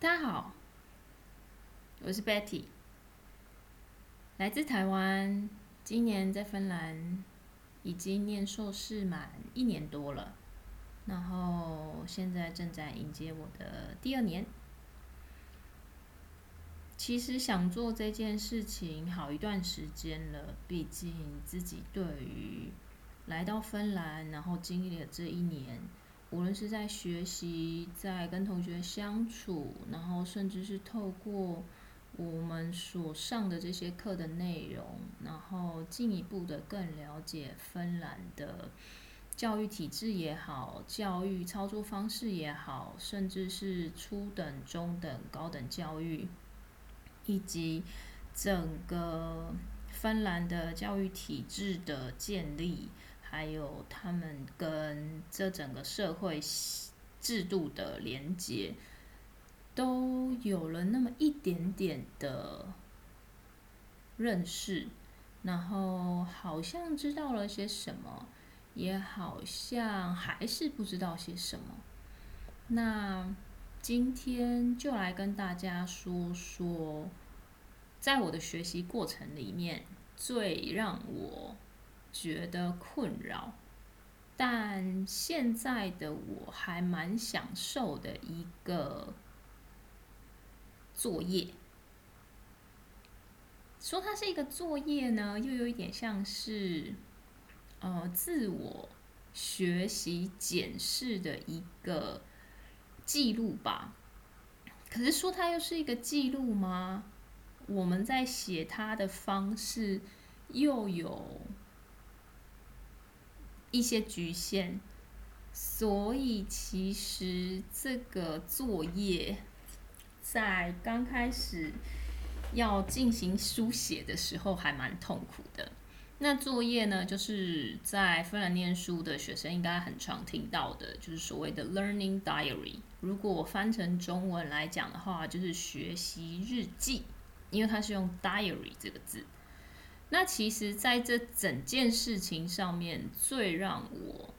大家好，我是 Betty，来自台湾，今年在芬兰已经念硕士满一年多了，然后现在正在迎接我的第二年。其实想做这件事情好一段时间了，毕竟自己对于来到芬兰，然后经历了这一年。无论是在学习，在跟同学相处，然后甚至是透过我们所上的这些课的内容，然后进一步的更了解芬兰的教育体制也好，教育操作方式也好，甚至是初等、中等、高等教育，以及整个芬兰的教育体制的建立。还有他们跟这整个社会制度的连接，都有了那么一点点的认识，然后好像知道了些什么，也好像还是不知道些什么。那今天就来跟大家说说，在我的学习过程里面，最让我。觉得困扰，但现在的我还蛮享受的一个作业。说它是一个作业呢，又有一点像是呃自我学习检视的一个记录吧。可是说它又是一个记录吗？我们在写它的方式又有。一些局限，所以其实这个作业在刚开始要进行书写的时候还蛮痛苦的。那作业呢，就是在芬兰念书的学生应该很常听到的，就是所谓的 learning diary。如果我翻成中文来讲的话，就是学习日记，因为它是用 diary 这个字。那其实，在这整件事情上面，最让我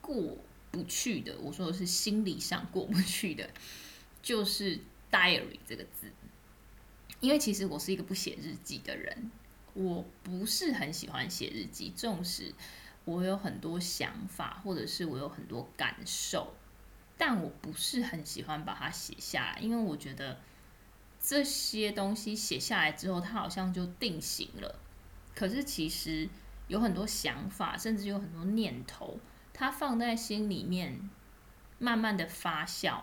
过不去的，我说的是心理上过不去的，就是 diary 这个字。因为其实我是一个不写日记的人，我不是很喜欢写日记，纵使我有很多想法，或者是我有很多感受，但我不是很喜欢把它写下来，因为我觉得这些东西写下来之后，它好像就定型了。可是其实有很多想法，甚至有很多念头，它放在心里面，慢慢的发酵，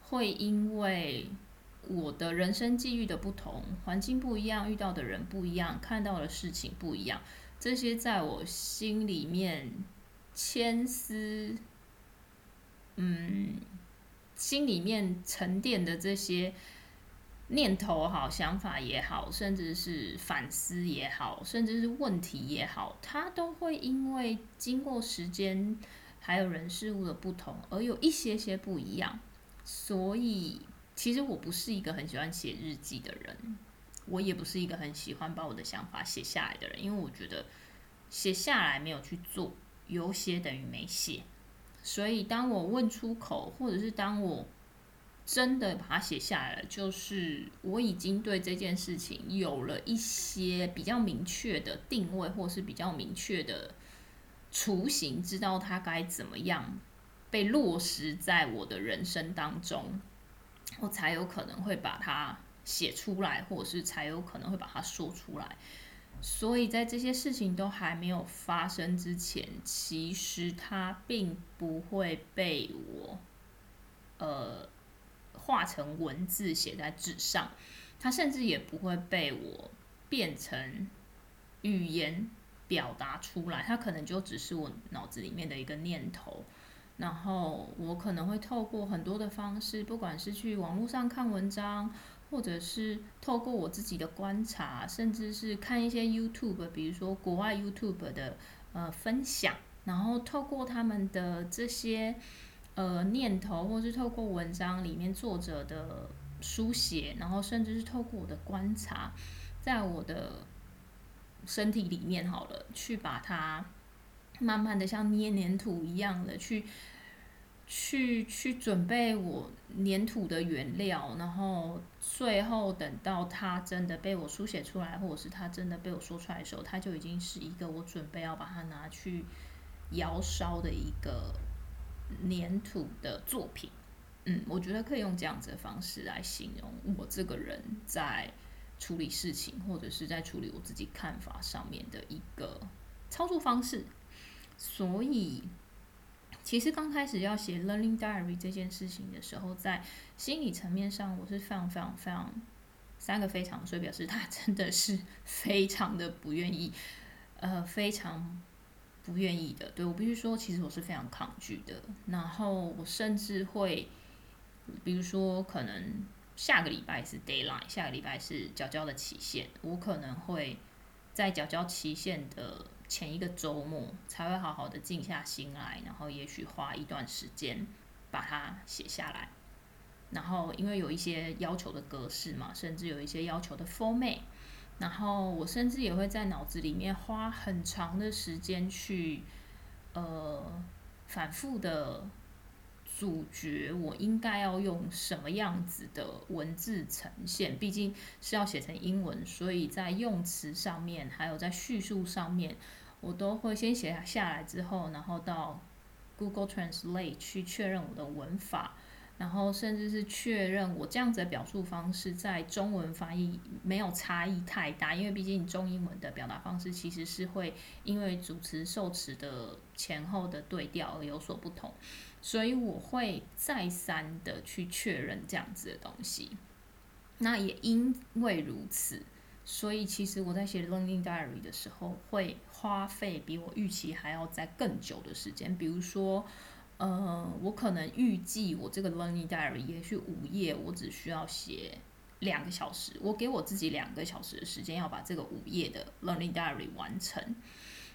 会因为我的人生际遇的不同，环境不一样，遇到的人不一样，看到的事情不一样，这些在我心里面千丝，嗯，心里面沉淀的这些。念头好，想法也好，甚至是反思也好，甚至是问题也好，它都会因为经过时间还有人事物的不同而有一些些不一样。所以，其实我不是一个很喜欢写日记的人，我也不是一个很喜欢把我的想法写下来的人，因为我觉得写下来没有去做，有写等于没写。所以，当我问出口，或者是当我真的把它写下来了，就是我已经对这件事情有了一些比较明确的定位，或是比较明确的雏形，知道它该怎么样被落实在我的人生当中，我才有可能会把它写出来，或者是才有可能会把它说出来。所以在这些事情都还没有发生之前，其实它并不会被我，呃。化成文字写在纸上，它甚至也不会被我变成语言表达出来，它可能就只是我脑子里面的一个念头。然后我可能会透过很多的方式，不管是去网络上看文章，或者是透过我自己的观察，甚至是看一些 YouTube，比如说国外 YouTube 的呃分享，然后透过他们的这些。呃，念头，或是透过文章里面作者的书写，然后甚至是透过我的观察，在我的身体里面好了，去把它慢慢的像捏黏土一样的去去去准备我粘土的原料，然后最后等到它真的被我书写出来，或者是它真的被我说出来的时候，它就已经是一个我准备要把它拿去窑烧的一个粘土的作品。嗯，我觉得可以用这样子的方式来形容我这个人在处理事情，或者是在处理我自己看法上面的一个操作方式。所以。其实刚开始要写 learning diary 这件事情的时候，在心理层面上，我是非常非常非常三个非常，所以表示他真的是非常的不愿意，呃，非常不愿意的。对我必须说，其实我是非常抗拒的。然后我甚至会，比如说，可能下个礼拜是 d a y l i n e 下个礼拜是缴交的期限，我可能会在缴交期限的。前一个周末才会好好的静下心来，然后也许花一段时间把它写下来。然后因为有一些要求的格式嘛，甚至有一些要求的 format，然后我甚至也会在脑子里面花很长的时间去呃反复的。咀嚼我应该要用什么样子的文字呈现？毕竟是要写成英文，所以在用词上面，还有在叙述上面，我都会先写下来之后，然后到 Google Translate 去确认我的文法。然后甚至是确认我这样子的表述方式在中文翻译没有差异太大，因为毕竟中英文的表达方式其实是会因为主词受词的前后的对调而有所不同，所以我会再三的去确认这样子的东西。那也因为如此，所以其实我在写 Learning Diary 的时候会花费比我预期还要在更久的时间，比如说。呃，我可能预计我这个 learning diary 也许五页，我只需要写两个小时。我给我自己两个小时的时间，要把这个五页的 learning diary 完成。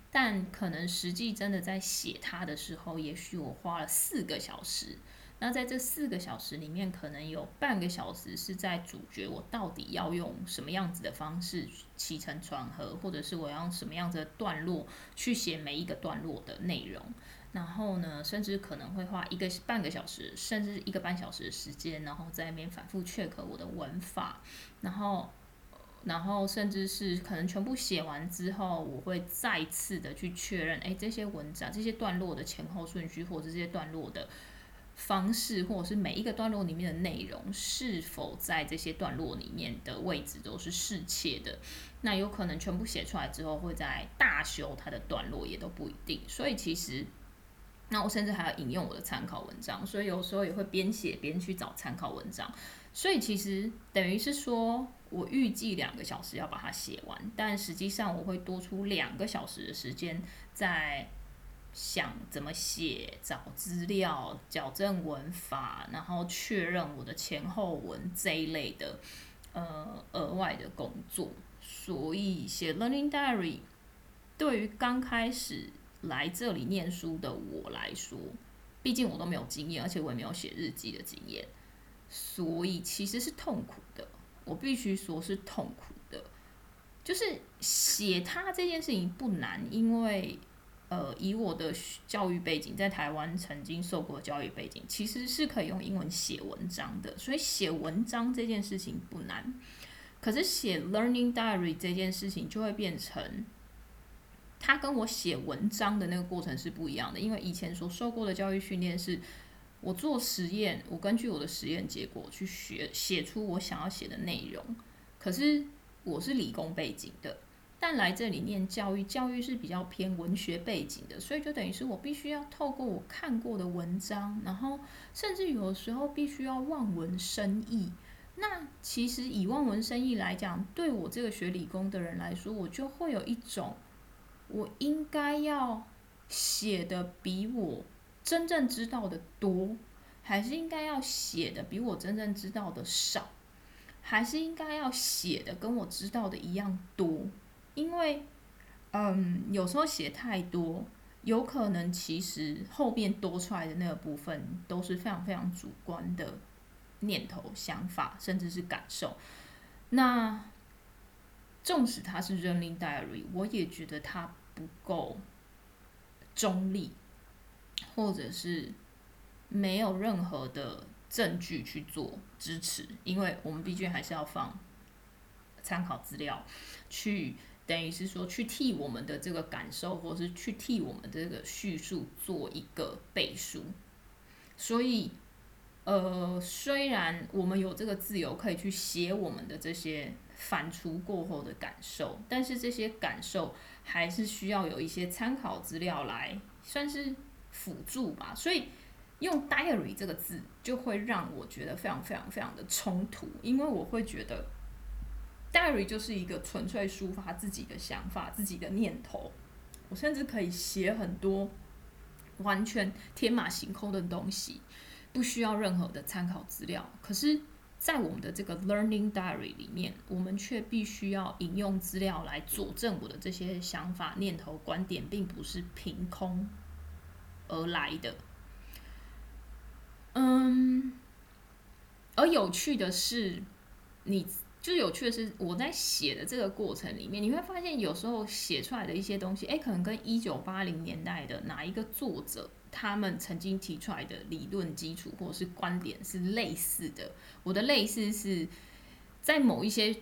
但可能实际真的在写它的时候，也许我花了四个小时。那在这四个小时里面，可能有半个小时是在主角我到底要用什么样子的方式起承转合，或者是我要用什么样子的段落去写每一个段落的内容。然后呢，甚至可能会花一个半个小时，甚至一个半小时的时间，然后在那边反复 check 我的文法，然后，然后甚至是可能全部写完之后，我会再次的去确认，哎，这些文章、这些段落的前后顺序，或者这些段落的方式，或者是每一个段落里面的内容，是否在这些段落里面的位置都是适切的？那有可能全部写出来之后，会在大修它的段落，也都不一定。所以其实。那我甚至还要引用我的参考文章，所以有时候也会边写边去找参考文章。所以其实等于是说我预计两个小时要把它写完，但实际上我会多出两个小时的时间在想怎么写、找资料、矫正文法，然后确认我的前后文这一类的呃额外的工作。所以写 Learning Diary 对于刚开始。来这里念书的我来说，毕竟我都没有经验，而且我也没有写日记的经验，所以其实是痛苦的。我必须说是痛苦的。就是写它这件事情不难，因为呃，以我的教育背景，在台湾曾经受过教育背景，其实是可以用英文写文章的，所以写文章这件事情不难。可是写 learning diary 这件事情就会变成。他跟我写文章的那个过程是不一样的，因为以前所受过的教育训练是，我做实验，我根据我的实验结果去学写出我想要写的内容。可是我是理工背景的，但来这里念教育，教育是比较偏文学背景的，所以就等于是我必须要透过我看过的文章，然后甚至有时候必须要望文生义。那其实以望文生义来讲，对我这个学理工的人来说，我就会有一种。我应该要写的比我真正知道的多，还是应该要写的比我真正知道的少，还是应该要写的跟我知道的一样多？因为，嗯，有时候写太多，有可能其实后面多出来的那个部分都是非常非常主观的念头、想法，甚至是感受。那纵使它是 running diary，我也觉得它。不够中立，或者是没有任何的证据去做支持，因为我们毕竟还是要放参考资料，去等于是说去替我们的这个感受，或是去替我们这个叙述做一个背书。所以，呃，虽然我们有这个自由可以去写我们的这些反刍过后的感受，但是这些感受还是需要有一些参考资料来算是辅助吧。所以。用 diary 这个字就会让我觉得非常非常非常的冲突，因为我会觉得 diary 就是一个纯粹抒发自己的想法、自己的念头。我甚至可以写很多完全天马行空的东西，不需要任何的参考资料。可是，在我们的这个 learning diary 里面，我们却必须要引用资料来佐证我的这些想法、念头、观点，并不是凭空而来的。嗯，而有趣的是，你就有趣的是，我在写的这个过程里面，你会发现有时候写出来的一些东西，哎，可能跟一九八零年代的哪一个作者他们曾经提出来的理论基础或者是观点是类似的。我的类似是在某一些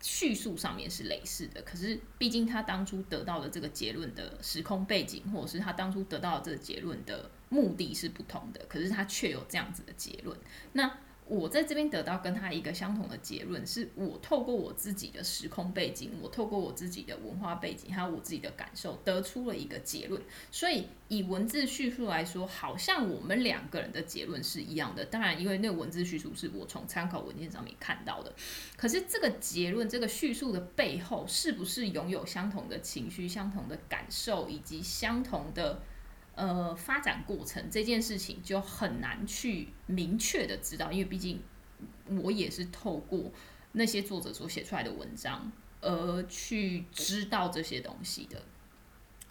叙述上面是类似的，可是毕竟他当初得到的这个结论的时空背景，或者是他当初得到的这个结论的。目的是不同的，可是他却有这样子的结论。那我在这边得到跟他一个相同的结论，是我透过我自己的时空背景，我透过我自己的文化背景，还有我自己的感受，得出了一个结论。所以以文字叙述来说，好像我们两个人的结论是一样的。当然，因为那个文字叙述是我从参考文件上面看到的。可是这个结论，这个叙述的背后，是不是拥有相同的情绪、相同的感受，以及相同的？呃，发展过程这件事情就很难去明确的知道，因为毕竟我也是透过那些作者所写出来的文章而去知道这些东西的。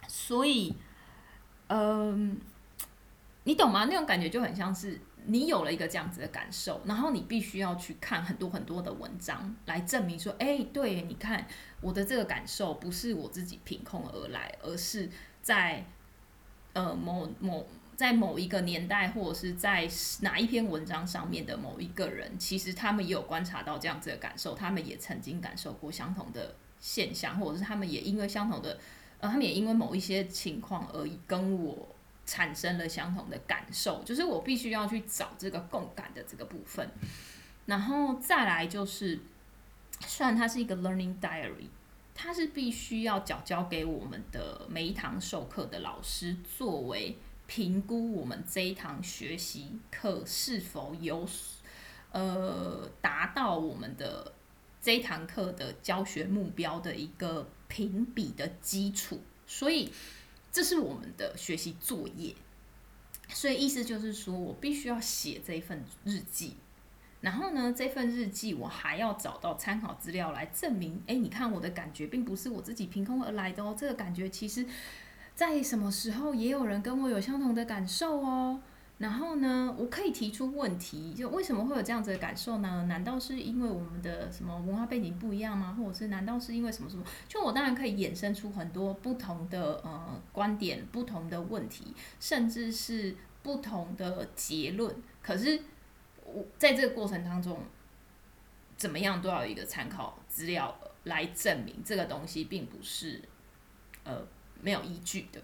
所以，嗯，你懂吗？那种感觉就很像是你有了一个这样子的感受，然后你必须要去看很多很多的文章来证明说，哎，对，你看我的这个感受不是我自己凭空而来，而是在。呃，某某在某一个年代，或者是在哪一篇文章上面的某一个人，其实他们也有观察到这样子的感受，他们也曾经感受过相同的现象，或者是他们也因为相同的，呃，他们也因为某一些情况而跟我产生了相同的感受，就是我必须要去找这个共感的这个部分，然后再来就是，虽然它是一个 learning diary。它是必须要缴交给我们的每一堂授课的老师，作为评估我们这一堂学习课是否有呃达到我们的这一堂课的教学目标的一个评比的基础。所以这是我们的学习作业。所以意思就是说我必须要写这一份日记。然后呢，这份日记我还要找到参考资料来证明。哎，你看我的感觉并不是我自己凭空而来的哦，这个感觉其实，在什么时候也有人跟我有相同的感受哦。然后呢，我可以提出问题，就为什么会有这样子的感受呢？难道是因为我们的什么文化背景不一样吗？或者是难道是因为什么什么？就我当然可以衍生出很多不同的呃观点、不同的问题，甚至是不同的结论。可是。我在这个过程当中，怎么样都要有一个参考资料来证明这个东西并不是呃没有依据的。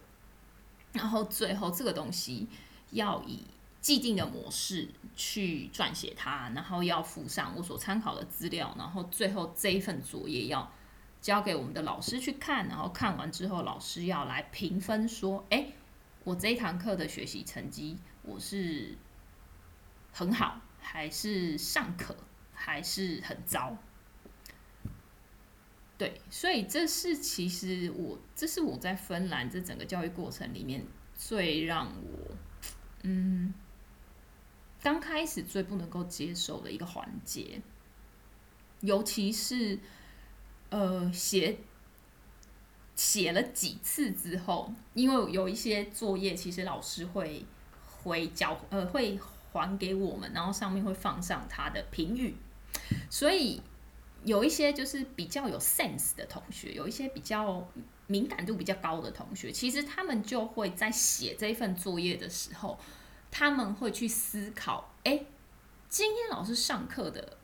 然后最后这个东西要以既定的模式去撰写它，然后要附上我所参考的资料，然后最后这一份作业要交给我们的老师去看，然后看完之后老师要来评分，说：哎，我这一堂课的学习成绩我是很好。还是尚可，还是很糟。对，所以这是其实我，这是我在芬兰这整个教育过程里面最让我，嗯，刚开始最不能够接受的一个环节。尤其是，呃，写写了几次之后，因为有一些作业，其实老师会回教，呃，会。还给我们，然后上面会放上他的评语，所以有一些就是比较有 sense 的同学，有一些比较敏感度比较高的同学，其实他们就会在写这份作业的时候，他们会去思考，哎，今天老师上课的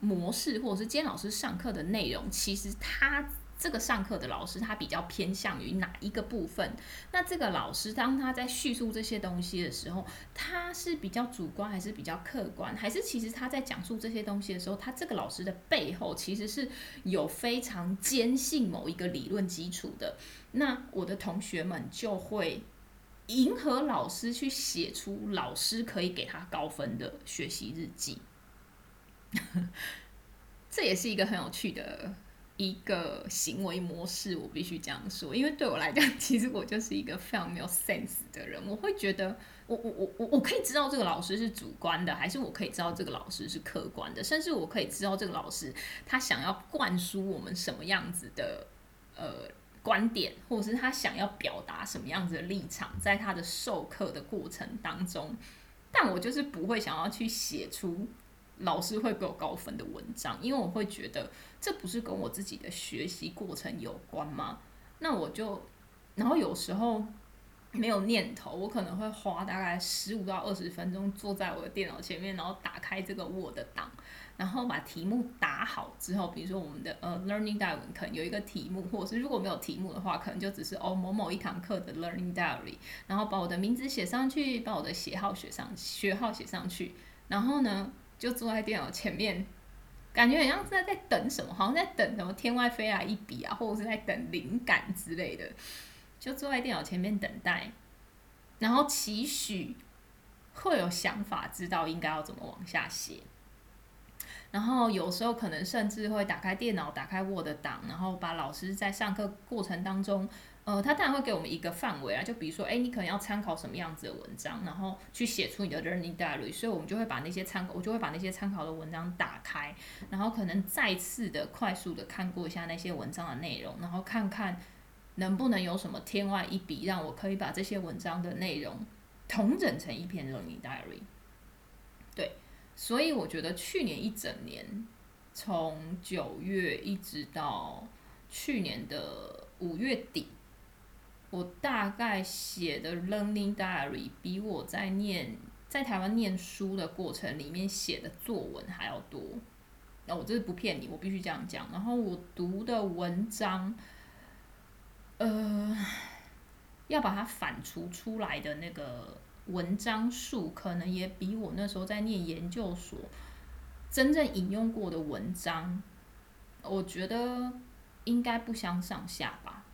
模式，或者是今天老师上课的内容，其实他。这个上课的老师他比较偏向于哪一个部分？那这个老师当他在叙述这些东西的时候，他是比较主观还是比较客观？还是其实他在讲述这些东西的时候，他这个老师的背后其实是有非常坚信某一个理论基础的？那我的同学们就会迎合老师去写出老师可以给他高分的学习日记，这也是一个很有趣的。一个行为模式，我必须这样说，因为对我来讲，其实我就是一个非常没有 sense 的人。我会觉得，我我我我我可以知道这个老师是主观的，还是我可以知道这个老师是客观的，甚至我可以知道这个老师他想要灌输我们什么样子的呃观点，或者是他想要表达什么样子的立场，在他的授课的过程当中，但我就是不会想要去写出。老师会给我高分的文章，因为我会觉得这不是跟我自己的学习过程有关吗？那我就，然后有时候没有念头，我可能会花大概十五到二十分钟坐在我的电脑前面，然后打开这个 Word 档，然后把题目打好之后，比如说我们的呃 Learning Diary 可能有一个题目，或者是如果没有题目的话，可能就只是哦某某一堂课的 Learning Diary，然后把我的名字写上去，把我的写号写上学号写上去，然后呢？就坐在电脑前面，感觉好像是在在等什么，好像在等什么天外飞来一笔啊，或者是在等灵感之类的。就坐在电脑前面等待，然后期许会有想法，知道应该要怎么往下写。然后有时候可能甚至会打开电脑，打开 Word 档，然后把老师在上课过程当中。呃，他当然会给我们一个范围啊，就比如说，哎，你可能要参考什么样子的文章，然后去写出你的 learning diary，所以我们就会把那些参考，我就会把那些参考的文章打开，然后可能再次的快速的看过一下那些文章的内容，然后看看能不能有什么天外一笔，让我可以把这些文章的内容统整成一篇 learning diary。对，所以我觉得去年一整年，从九月一直到去年的五月底。我大概写的 learning diary 比我在念在台湾念书的过程里面写的作文还要多，那我这是不骗你，我必须这样讲。然后我读的文章，呃，要把它反刍出来的那个文章数，可能也比我那时候在念研究所真正引用过的文章，我觉得应该不相上下吧。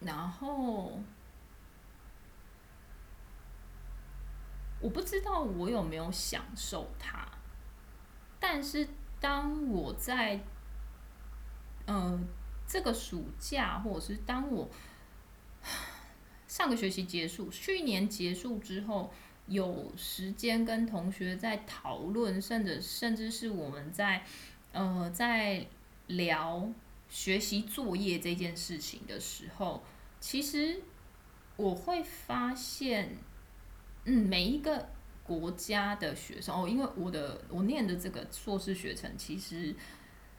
然后，我不知道我有没有享受它，但是当我在，呃，这个暑假，或者是当我上个学期结束，去年结束之后，有时间跟同学在讨论，甚至甚至是我们在，呃，在聊。学习作业这件事情的时候，其实我会发现，嗯，每一个国家的学生哦，因为我的我念的这个硕士学程其实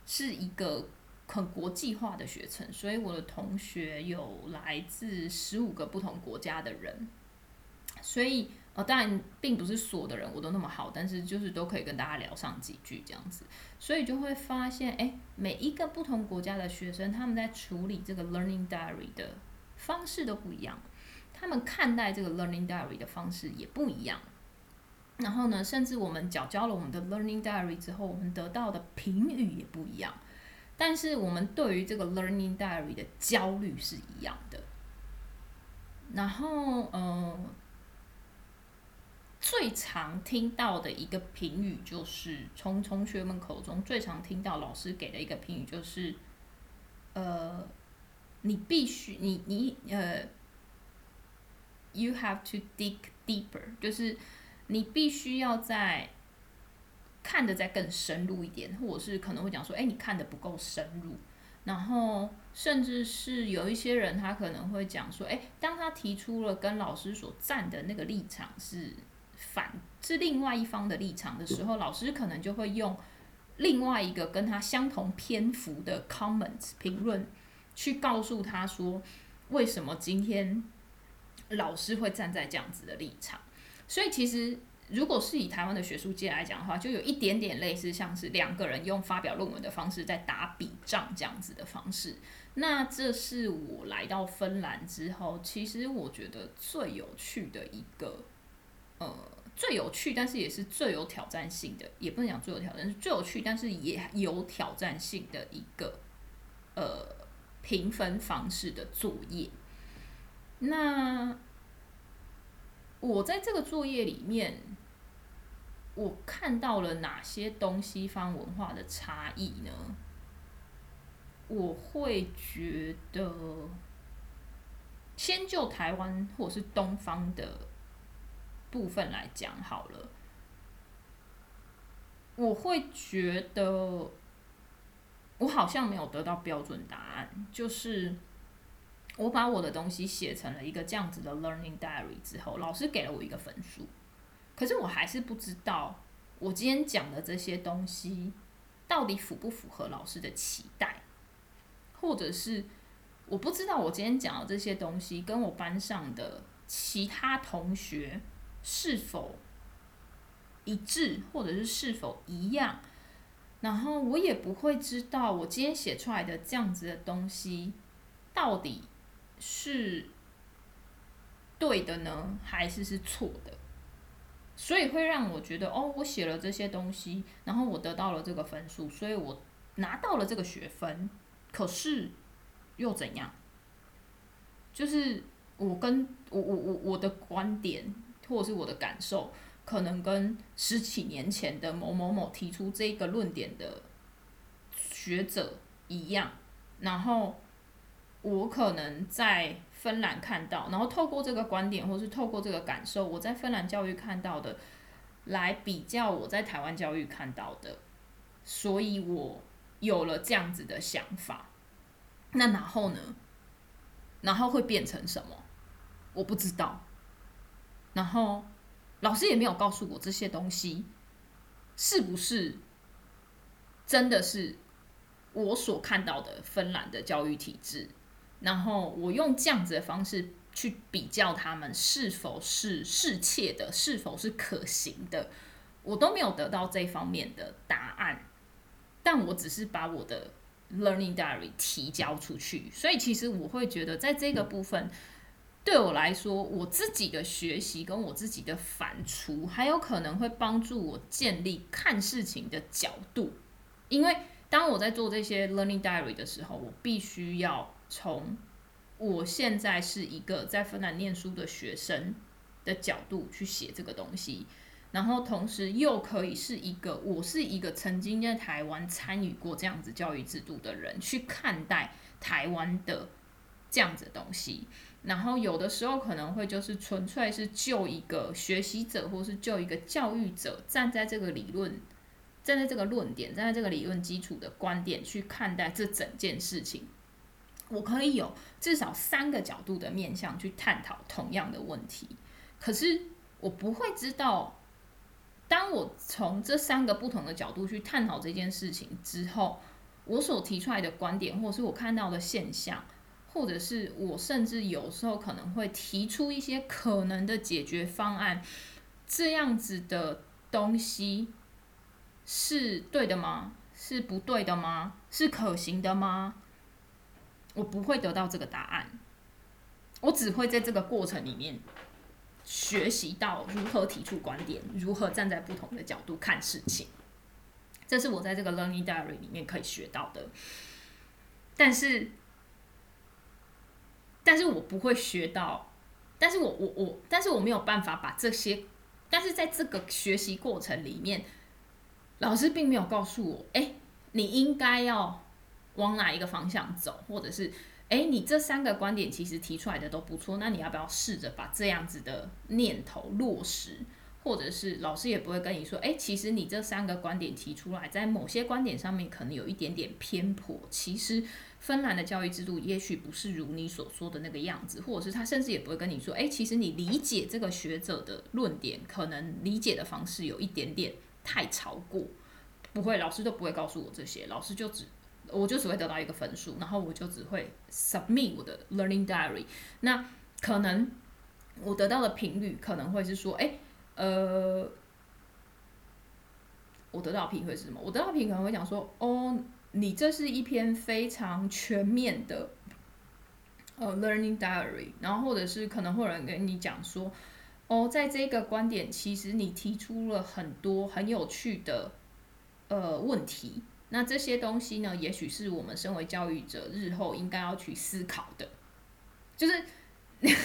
是一个很国际化的学程，所以我的同学有来自十五个不同国家的人，所以呃。当然，并不是所有的人我都那么好，但是就是都可以跟大家聊上几句这样子，所以就会发现，哎，每一个不同国家的学生，他们在处理这个 learning diary 的方式都不一样，他们看待这个 learning diary 的方式也不一样。然后呢，甚至我们缴交了我们的 learning diary 之后，我们得到的评语也不一样。但是我们对于这个 learning diary 的焦虑是一样的。然后，嗯。最常听到的一个评语，就是从同学们口中最常听到老师给的一个评语，就是，呃，你必须，你你呃，you have to dig deeper，就是你必须要在看的再更深入一点，或者是可能会讲说，哎，你看的不够深入，然后甚至是有一些人他可能会讲说，哎，当他提出了跟老师所站的那个立场是。反是另外一方的立场的时候，老师可能就会用另外一个跟他相同篇幅的 comments 评论，去告诉他说，为什么今天老师会站在这样子的立场。所以其实如果是以台湾的学术界来讲的话，就有一点点类似像是两个人用发表论文的方式在打笔仗这样子的方式。那这是我来到芬兰之后，其实我觉得最有趣的一个，呃，最有趣，但是也是最有挑战性的，也不能讲最有挑战，是最有趣，但是也有挑战性的一个，呃，评分方式的作业。那我在这个作业里面，我看到了哪些东西方文化的差异呢？我会觉得，先就台湾或者是东方的部分来讲好了。我会觉得，我好像没有得到标准答案。就是我把我的东西写成了一个这样子的 learning diary 之后，老师给了我一个分数，可是我还是不知道我今天讲的这些东西到底符不符合老师的期待。或者是我不知道我今天讲的这些东西跟我班上的其他同学是否一致，或者是是否一样，然后我也不会知道我今天写出来的这样子的东西到底是对的呢，还是是错的，所以会让我觉得哦，我写了这些东西，然后我得到了这个分数，所以我拿到了这个学分。可是又怎样？就是我跟我我我我的观点或者是我的感受，可能跟十几年前的某某某提出这个论点的学者一样。然后我可能在芬兰看到，然后透过这个观点，或是透过这个感受，我在芬兰教育看到的，来比较我在台湾教育看到的，所以我。有了这样子的想法，那然后呢？然后会变成什么？我不知道。然后老师也没有告诉我这些东西是不是真的是我所看到的芬兰的教育体制。然后我用这样子的方式去比较他们是否是适切的，是否是可行的，我都没有得到这方面的答案。但我只是把我的 learning diary 提交出去，所以其实我会觉得，在这个部分对我来说，我自己的学习跟我自己的反刍，还有可能会帮助我建立看事情的角度。因为当我在做这些 learning diary 的时候，我必须要从我现在是一个在芬兰念书的学生的角度去写这个东西。然后同时又可以是一个，我是一个曾经在台湾参与过这样子教育制度的人，去看待台湾的这样子的东西。然后有的时候可能会就是纯粹是就一个学习者，或是就一个教育者，站在这个理论，站在这个论点，站在这个理论基础的观点去看待这整件事情。我可以有至少三个角度的面向去探讨同样的问题，可是我不会知道。当我从这三个不同的角度去探讨这件事情之后，我所提出来的观点，或者是我看到的现象，或者是我甚至有时候可能会提出一些可能的解决方案，这样子的东西是对的吗？是不对的吗？是可行的吗？我不会得到这个答案，我只会在这个过程里面。学习到如何提出观点，如何站在不同的角度看事情，这是我在这个 learning diary 里面可以学到的。但是，但是我不会学到，但是我我我，但是我没有办法把这些，但是在这个学习过程里面，老师并没有告诉我，哎，你应该要往哪一个方向走，或者是。哎，你这三个观点其实提出来的都不错，那你要不要试着把这样子的念头落实？或者是老师也不会跟你说，哎，其实你这三个观点提出来，在某些观点上面可能有一点点偏颇。其实芬兰的教育制度也许不是如你所说的那个样子，或者是他甚至也不会跟你说，哎，其实你理解这个学者的论点，可能理解的方式有一点点太超过。不会，老师都不会告诉我这些，老师就只。我就只会得到一个分数，然后我就只会 submit 我的 learning diary。那可能我得到的频率可能会是说，哎，呃，我得到的频率是什么？我得到频率可能会讲说，哦，你这是一篇非常全面的呃 learning diary，然后或者是可能会有人跟你讲说，哦，在这个观点，其实你提出了很多很有趣的呃问题。那这些东西呢，也许是我们身为教育者日后应该要去思考的，就是。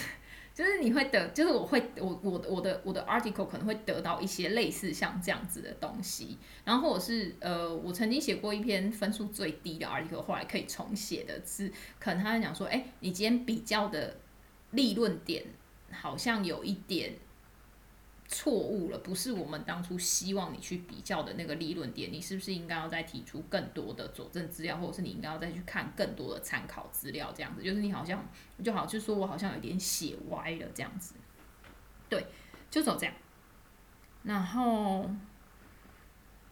就是你会得，就是我会，我我我的我的 article 可能会得到一些类似像这样子的东西，然后或者是呃，我曾经写过一篇分数最低的 article，后来可以重写的是，可能他在讲说，哎，你今天比较的立论点好像有一点。错误了，不是我们当初希望你去比较的那个利润点，你是不是应该要再提出更多的佐证资料，或者是你应该要再去看更多的参考资料？这样子，就是你好像就好，就说我好像有点写歪了这样子，对，就走这样。然后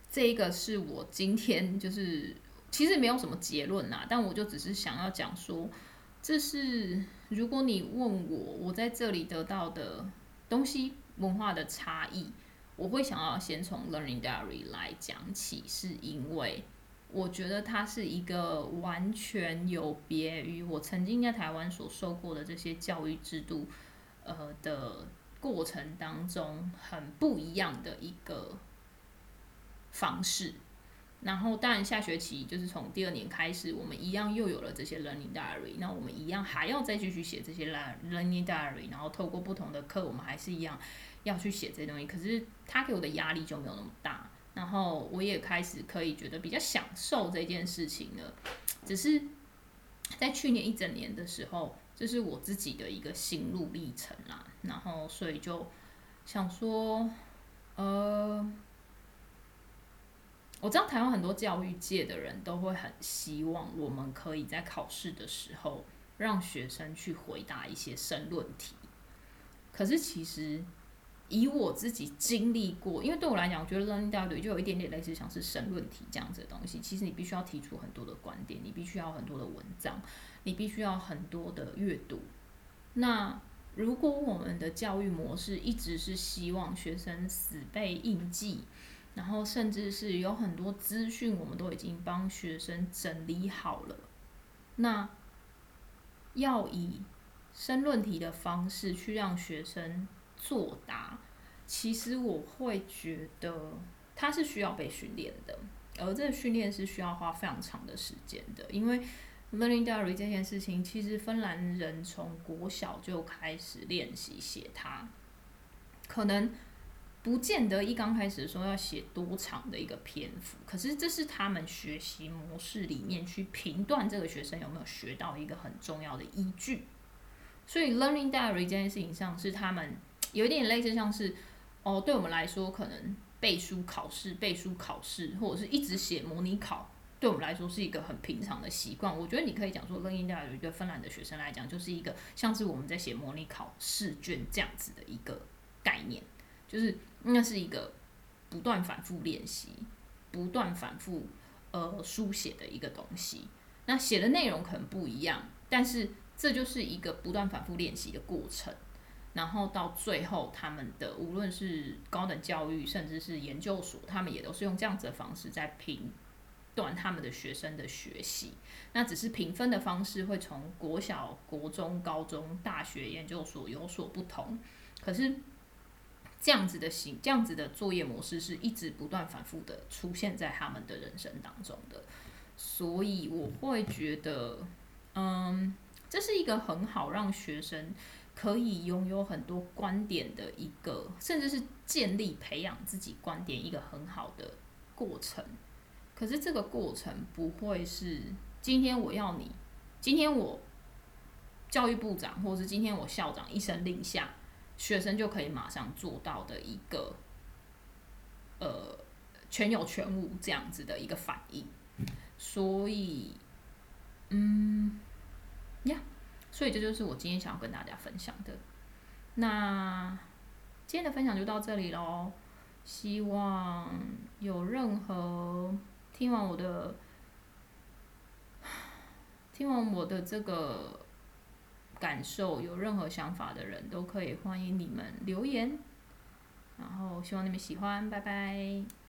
这一个是我今天就是其实没有什么结论呐，但我就只是想要讲说，这是如果你问我，我在这里得到的东西。文化的差异，我会想要先从 Learning Diary 来讲起，是因为我觉得它是一个完全有别于我曾经在台湾所受过的这些教育制度，呃的过程当中很不一样的一个方式。然后，当然下学期就是从第二年开始，我们一样又有了这些 learning diary。那我们一样还要再继续写这些 learning diary。然后透过不同的课，我们还是一样要去写这些东西。可是他给我的压力就没有那么大。然后我也开始可以觉得比较享受这件事情了。只是在去年一整年的时候，这是我自己的一个心路历程啦。然后所以就想说，呃。我知道台湾很多教育界的人都会很希望我们可以在考试的时候让学生去回答一些申论题。可是其实以我自己经历过，因为对我来讲，我觉得 learning diary 就有一点点类似像是申论题这样子的东西。其实你必须要提出很多的观点，你必须要很多的文章，你必须要很多的阅读。那如果我们的教育模式一直是希望学生死背硬记，然后甚至是有很多资讯，我们都已经帮学生整理好了。那要以申论题的方式去让学生作答，其实我会觉得它是需要被训练的，而这训练是需要花非常长的时间的。因为 learning diary 这件事情，其实芬兰人从国小就开始练习写它，可能。不见得一刚开始的时候要写多长的一个篇幅，可是这是他们学习模式里面去评断这个学生有没有学到一个很重要的依据。所以 learning diary 这件事情上是他们有一点类似，像是哦，对我们来说可能背书考试、背书考试，或者是一直写模拟考，对我们来说是一个很平常的习惯。我觉得你可以讲说 learning diary 对芬兰的学生来讲，就是一个像是我们在写模拟考试卷这样子的一个概念，就是。那是一个不断反复练习、不断反复呃书写的一个东西。那写的内容可能不一样，但是这就是一个不断反复练习的过程。然后到最后，他们的无论是高等教育，甚至是研究所，他们也都是用这样子的方式在评断他们的学生的学习。那只是评分的方式会从国小、国中、高中、大学、研究所有所不同，可是。这样子的行，这样子的作业模式是一直不断反复的出现在他们的人生当中的，所以我会觉得，嗯，这是一个很好让学生可以拥有很多观点的一个，甚至是建立培养自己观点一个很好的过程。可是这个过程不会是今天我要你，今天我教育部长，或者是今天我校长一声令下。学生就可以马上做到的一个，呃，全有全无这样子的一个反应，所以，嗯，呀，所以这就是我今天想要跟大家分享的。那今天的分享就到这里喽，希望有任何听完我的，听完我的这个。感受、有任何想法的人都可以欢迎你们留言。然后希望你们喜欢，拜拜。